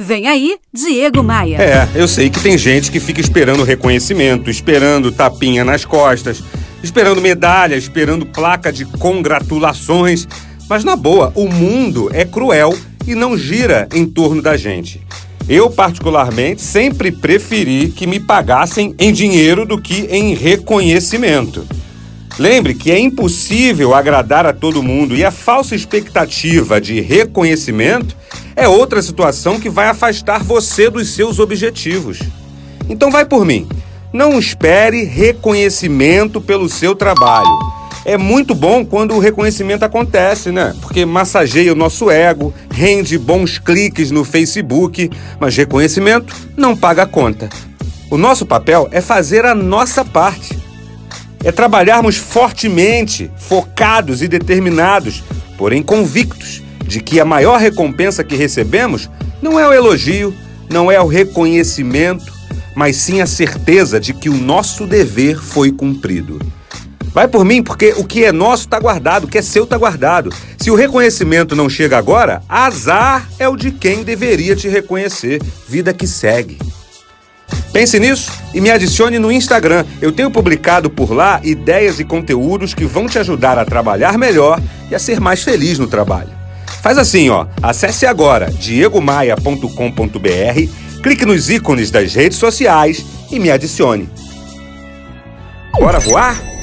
Vem aí, Diego Maia. É, eu sei que tem gente que fica esperando reconhecimento, esperando tapinha nas costas, esperando medalha, esperando placa de congratulações. Mas na boa, o mundo é cruel e não gira em torno da gente. Eu, particularmente, sempre preferi que me pagassem em dinheiro do que em reconhecimento. Lembre que é impossível agradar a todo mundo e a falsa expectativa de reconhecimento é outra situação que vai afastar você dos seus objetivos. Então vai por mim. Não espere reconhecimento pelo seu trabalho. É muito bom quando o reconhecimento acontece, né? Porque massageia o nosso ego, rende bons cliques no Facebook, mas reconhecimento não paga a conta. O nosso papel é fazer a nossa parte é trabalharmos fortemente, focados e determinados, porém convictos de que a maior recompensa que recebemos não é o elogio, não é o reconhecimento, mas sim a certeza de que o nosso dever foi cumprido. Vai por mim, porque o que é nosso está guardado, o que é seu está guardado. Se o reconhecimento não chega agora, azar é o de quem deveria te reconhecer. Vida que segue. Pense nisso e me adicione no Instagram. Eu tenho publicado por lá ideias e conteúdos que vão te ajudar a trabalhar melhor e a ser mais feliz no trabalho. Faz assim, ó. Acesse agora diegomaia.com.br, clique nos ícones das redes sociais e me adicione. Bora voar?